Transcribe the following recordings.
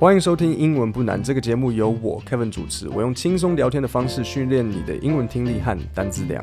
欢迎收听英文不难这个节目，由我 Kevin 主持。我用轻松聊天的方式训练你的英文听力和单字量。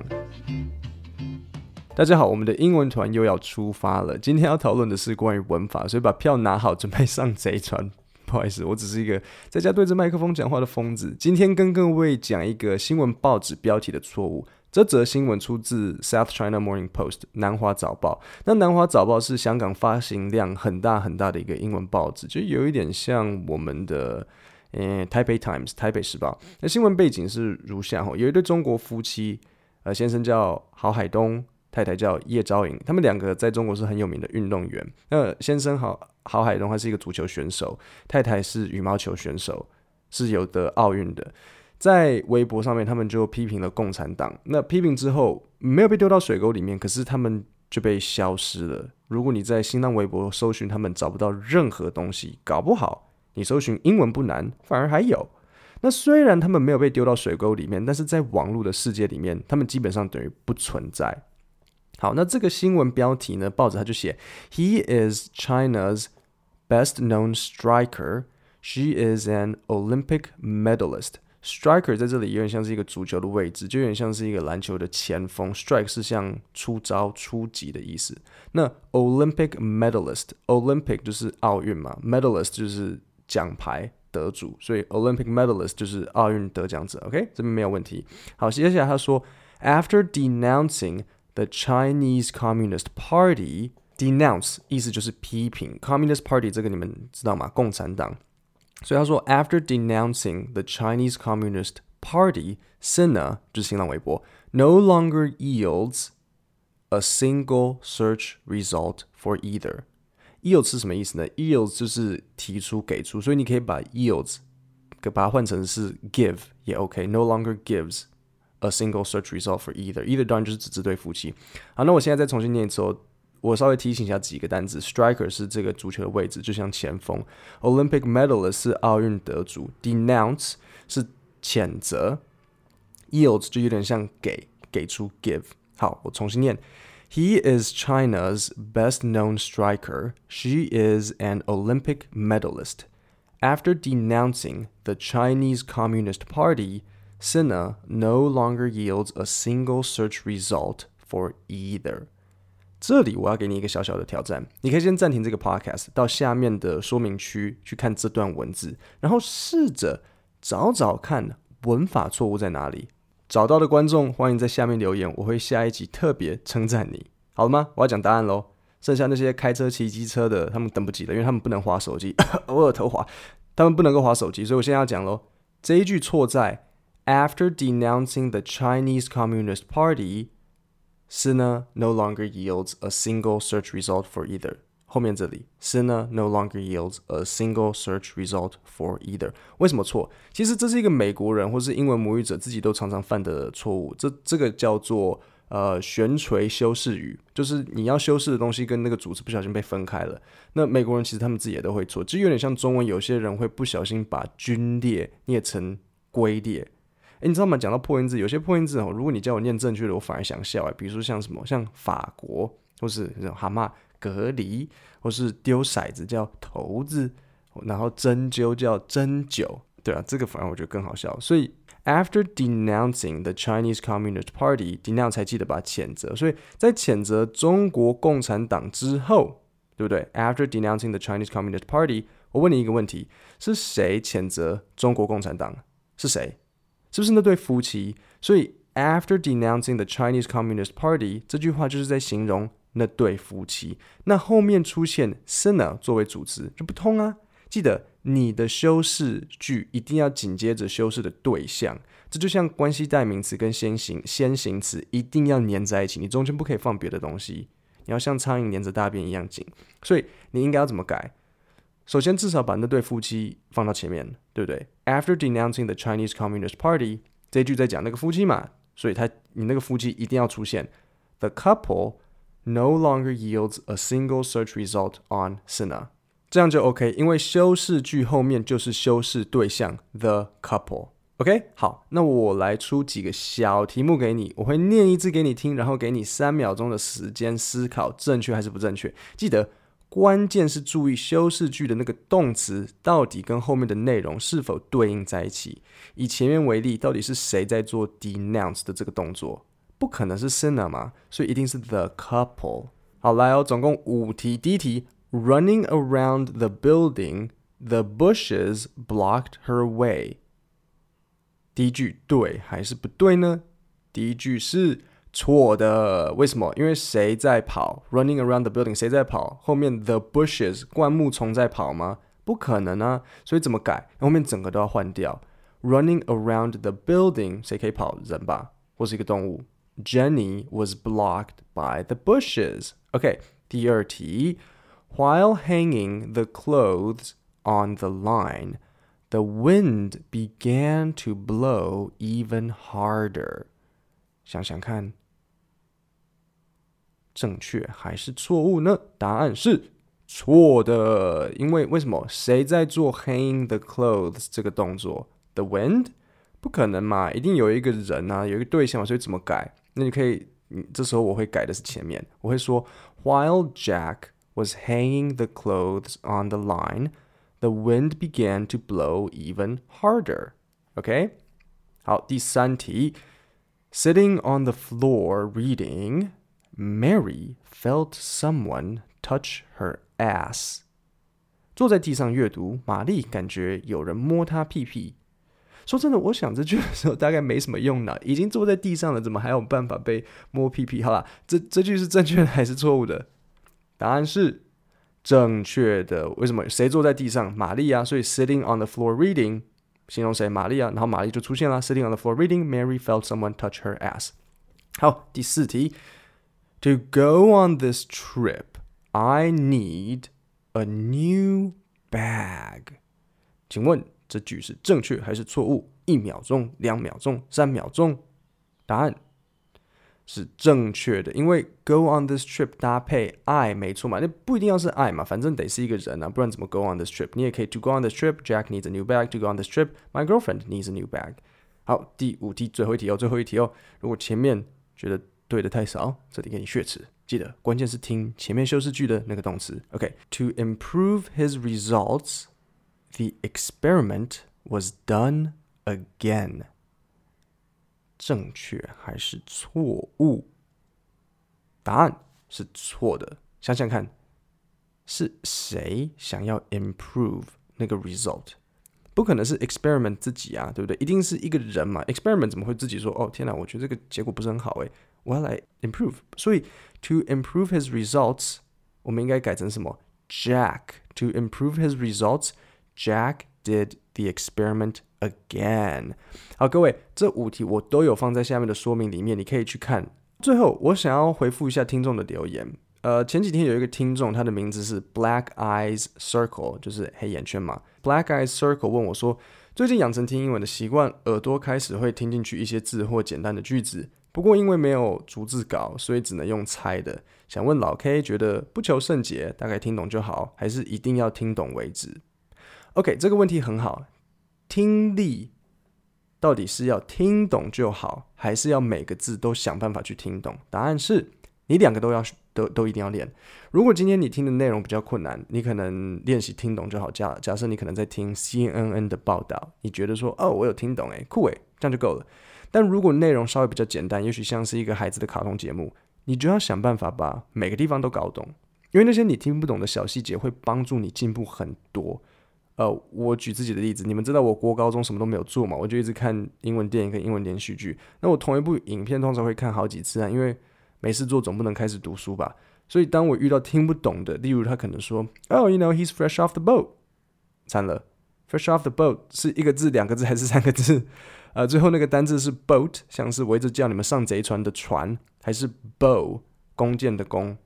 大家好，我们的英文团又要出发了。今天要讨论的是关于文法，所以把票拿好，准备上贼船。不好意思，我只是一个在家对着麦克风讲话的疯子。今天跟各位讲一个新闻报纸标题的错误。这则新闻出自 South China Morning Post 南华早报。那南华早报是香港发行量很大很大的一个英文报纸，就有一点像我们的呃台北 Times 台北时报。那新闻背景是如下：哈，有一对中国夫妻，呃，先生叫郝海东，太太叫叶昭颖，他们两个在中国是很有名的运动员。那先生郝郝海东他是一个足球选手，太太是羽毛球选手，是有得奥运的。在微博上面，他们就批评了共产党。那批评之后，没有被丢到水沟里面，可是他们就被消失了。如果你在新浪微博搜寻他们，找不到任何东西，搞不好你搜寻英文不难，反而还有。那虽然他们没有被丢到水沟里面，但是在网络的世界里面，他们基本上等于不存在。好，那这个新闻标题呢，报纸他就写：He is China's best known striker. She is an Olympic medalist. Striker 在这里有点像是一个足球的位置，就有点像是一个篮球的前锋。Strike 是像出招、出击的意思。那 Olympic medalist，Olympic 就是奥运嘛，medalist 就是奖牌得主，所以 Olympic medalist 就是奥运得奖者。OK，这边没有问题。好，接下来他说，After denouncing the Chinese Communist Party，denounce 意思就是批评。Communist Party 这个你们知道吗？共产党。所以他说，After denouncing the Chinese Communist Party，Sina 就是新浪微博，no longer yields a single search result for either。yield 是什么意思呢？yield 就是提出、给出，所以你可以把 yields 给把它换成是 give 也 OK。No longer gives a single search result for either。either 当然就是指这对夫妻。好，那我现在再重新念一次哦。 我稍微提醒一下几个单词，striker 是这个足球的位置，就像前锋；Olympic medalist 是奥运得主；denounce 是谴责；yield 就有点像给给出 give。好，我重新念：He is China's best-known striker. She is an Olympic medalist. After denouncing the Chinese Communist Party, Sina no longer yields a single search result for either. 这里我要给你一个小小的挑战，你可以先暂停这个 podcast，到下面的说明区去看这段文字，然后试着找找看文法错误在哪里。找到的观众欢迎在下面留言，我会下一集特别称赞你，好了吗？我要讲答案喽。剩下那些开车、骑机车的，他们等不及了，因为他们不能滑手机，偶尔头滑，他们不能够滑手机，所以我现在要讲喽。这一句错在 After denouncing the Chinese Communist Party。Sina no longer yields a single search result for either。后面这里，Sina no longer yields a single search result for either。为什么错？其实这是一个美国人或是英文母语者自己都常常犯的错误。这这个叫做呃悬垂修饰语，就是你要修饰的东西跟那个主词不小心被分开了。那美国人其实他们自己也都会错，就有点像中文，有些人会不小心把军列念成龟列。诶，你知道吗？讲到破音字，有些破音字哦，如果你叫我念正确的，我反而想笑诶。比如说像什么，像法国，或是这种蛤蟆隔离，或是丢骰子叫骰子，然后针灸叫针灸，对啊，这个反而我觉得更好笑。所以，after denouncing the Chinese Communist Party，denounce 才记得把谴责。所以在谴责中国共产党之后，对不对？After denouncing the Chinese Communist Party，我问你一个问题：是谁谴责中国共产党？是谁？是不是那对夫妻？所以，after denouncing the Chinese Communist Party，这句话就是在形容那对夫妻。那后面出现 Sina 作为主词就不通啊！记得你的修饰句一定要紧接着修饰的对象，这就像关系代名词跟先行先行词一定要粘在一起，你中间不可以放别的东西，你要像苍蝇粘着大便一样紧。所以你应该要怎么改？首先，至少把那对夫妻放到前面，对不对？After denouncing the Chinese Communist Party，这一句在讲那个夫妻嘛，所以他你那个夫妻一定要出现。The couple no longer yields a single search result on Sina，这样就 OK，因为修饰句后面就是修饰对象 the couple。OK，好，那我来出几个小题目给你，我会念一次给你听，然后给你三秒钟的时间思考正确还是不正确。记得。关键是注意修饰句的那个动词到底跟后面的内容是否对应在一起。以前面为例，到底是谁在做 denounce 的这个动作？不可能是 cinema，所以一定是 the couple。好，来哦，总共五题。第一题，Running around the building, the bushes blocked her way。第一句对还是不对呢？第一句是错的。为什么？因为谁在跑？Running around the building，谁在跑？后面 the bushes 灌木丛在跑吗？不可能啊！所以怎么改？后面整个都要换掉。Running around the building，谁可以跑？人吧，或是一个动物。Jenny was blocked by the bushes. OK，第二题，While hanging the clothes on the line, the wind began to blow even harder. 想想看， 正确还是错误呢？答案是错的，因为为什么？谁在做 hang the clothes 这个动作？The wind？不可能嘛，一定有一个人啊，有一个对象嘛，所以怎么改？那你可以，嗯，这时候我会改的是前面，我会说，While Jack was hanging the clothes on the line, the wind began to blow even harder. OK，好，第三题，Sitting on the floor reading, Mary felt someone touch her ass. 坐在地上阅读，玛丽感觉有人摸她屁屁。说真的，我想这句的时候大概没什么用呢。已经坐在地上了，怎么还有办法被摸屁屁？好啦，这这句是正确的还是错误的？答案是正确的。为什么？谁坐在地上？玛丽啊。所以 sitting on the floor reading 形容谁？玛丽啊。然后玛丽就出现了。sitting on the floor reading, Mary felt someone touch her ass。好，第四题。To go on this trip, I need a new bag。请问？这句是正确还是错误？一秒钟、两秒钟、三秒钟，答案是正确的，因为 go on this trip 搭配 I 没错嘛，那不一定要是 I 嘛，反正得是一个人啊，不然怎么 go on this trip？你也可以 to go on this trip，Jack needs a new bag。To go on this trip，my girlfriend needs a new bag。好，第五题最后一题哦，最后一题哦。如果前面觉得 对的太少，这里给你血池，记得关键是听前面修饰句的那个动词。OK，to improve his results。The experiment was done again。正确还是错误？答案是错的。想想看，是谁想要 improve 那个 result？不可能是 experiment 自己啊，对不对？一定是一个人嘛。experiment 怎么会自己说？哦，天哪，我觉得这个结果不是很好诶，我要来 improve。所以 to improve his results，我们应该改成什么？Jack to improve his results。Jack did the experiment again。好，各位，这五题我都有放在下面的说明里面，你可以去看。最后，我想要回复一下听众的留言。呃，前几天有一个听众，他的名字是 Black Eyes Circle，就是黑眼圈嘛。Black Eyes Circle 问我说，最近养成听英文的习惯，耳朵开始会听进去一些字或简单的句子，不过因为没有逐字稿，所以只能用猜的。想问老 K，觉得不求甚解，大概听懂就好，还是一定要听懂为止？OK，这个问题很好。听力到底是要听懂就好，还是要每个字都想办法去听懂？答案是你两个都要，都都一定要练。如果今天你听的内容比较困难，你可能练习听懂就好。假假设你可能在听 CNN 的报道，你觉得说哦，我有听懂，诶，酷诶，这样就够了。但如果内容稍微比较简单，也许像是一个孩子的卡通节目，你就要想办法把每个地方都搞懂，因为那些你听不懂的小细节会帮助你进步很多。呃，我举自己的例子，你们知道我国高中什么都没有做嘛？我就一直看英文电影跟英文连续剧。那我同一部影片通常会看好几次啊，因为没事做总不能开始读书吧。所以当我遇到听不懂的，例如他可能说，Oh, you know, he's fresh off the boat，惨了，fresh off the boat 是一个字、两个字还是三个字？呃，最后那个单字是 boat，像是我一直叫你们上贼船的船，还是 bow 弓箭的弓？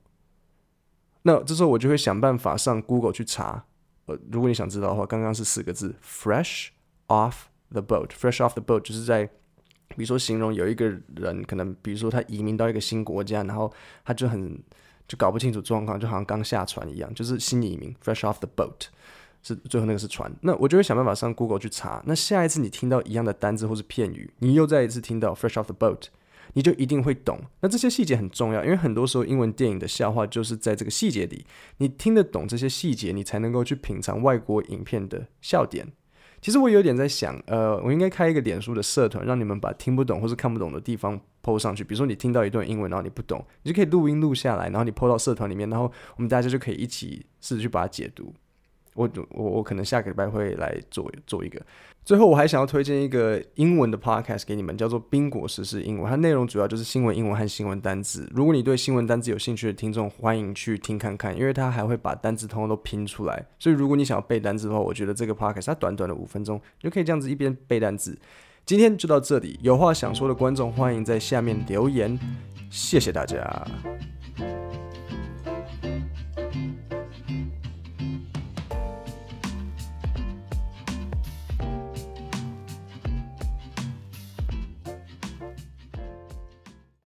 那这时候我就会想办法上 Google 去查。呃，如果你想知道的话，刚刚是四个字，fresh off the boat，fresh off the boat 就是在，比如说形容有一个人，可能比如说他移民到一个新国家，然后他就很就搞不清楚状况，就好像刚下船一样，就是新移民，fresh off the boat 是最后那个是船。那我就会想办法上 Google 去查。那下一次你听到一样的单字或是片语，你又再一次听到 fresh off the boat，你就一定会懂。那这些细节很重要，因为很多时候英文电影的笑话就是在这个细节里，你听得懂这些细节，你才能够去品尝外国影片的笑点。其实我有点在想，呃，我应该开一个脸书的社团，让你们把听不懂或是看不懂的地方 po 上去。比如说你听到一段英文，然后你不懂，你就可以录音录下来，然后你 po 到社团里面，然后我们大家就可以一起试着去把它解读。我我我可能下个礼拜会来做做一个。最后，我还想要推荐一个英文的 podcast 给你们，叫做《宾果时事英文》，它内容主要就是新闻英文和新闻单字。如果你对新闻单字有兴趣的听众，欢迎去听看看，因为它还会把单字通通都拼出来。所以，如果你想要背单字的话，我觉得这个 podcast 它短短的五分钟，你就可以这样子一边背单字。今天就到这里，有话想说的观众欢迎在下面留言，谢谢大家。